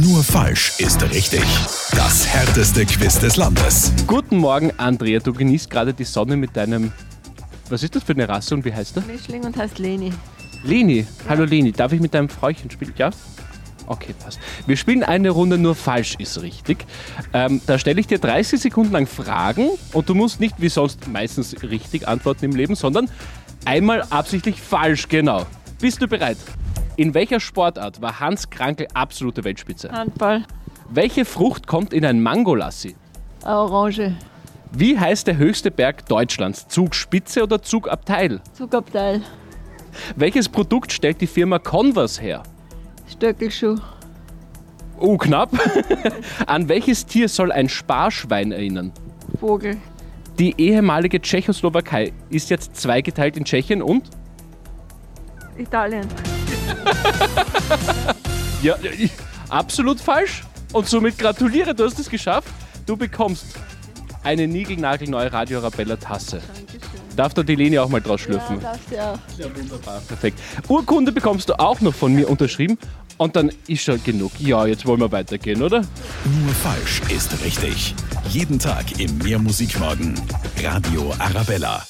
Nur falsch ist richtig. Das härteste Quiz des Landes. Guten Morgen, Andrea. Du genießt gerade die Sonne mit deinem. Was ist das für eine Rasse und wie heißt er? Mischling und heißt Leni. Leni. Hallo Leni. Darf ich mit deinem Fräuchen spielen? Ja? Okay, passt. Wir spielen eine Runde nur falsch ist richtig. Ähm, da stelle ich dir 30 Sekunden lang Fragen und du musst nicht wie sonst meistens richtig antworten im Leben, sondern einmal absichtlich falsch, genau. Bist du bereit? In welcher Sportart war Hans Krankel absolute Weltspitze? Handball. Welche Frucht kommt in ein Mangolassi? Orange. Wie heißt der höchste Berg Deutschlands? Zugspitze oder Zugabteil? Zugabteil. Welches Produkt stellt die Firma Converse her? Stöckelschuh. Oh, knapp. An welches Tier soll ein Sparschwein erinnern? Vogel. Die ehemalige Tschechoslowakei ist jetzt zweigeteilt in Tschechien und? Italien. Ja, ich- absolut falsch. Und somit gratuliere, du hast es geschafft. Du bekommst eine niegelnagelneue Radio Arabella Tasse. Dankeschön. Darf da die Leni auch mal draus Ja, schlürfen? darfst du auch. Ja, wunderbar. Perfekt. Urkunde bekommst du auch noch von mir unterschrieben. Und dann ist schon genug. Ja, jetzt wollen wir weitergehen, oder? Nur falsch ist richtig. Jeden Tag im Mehrmusikmorgen. Radio Arabella.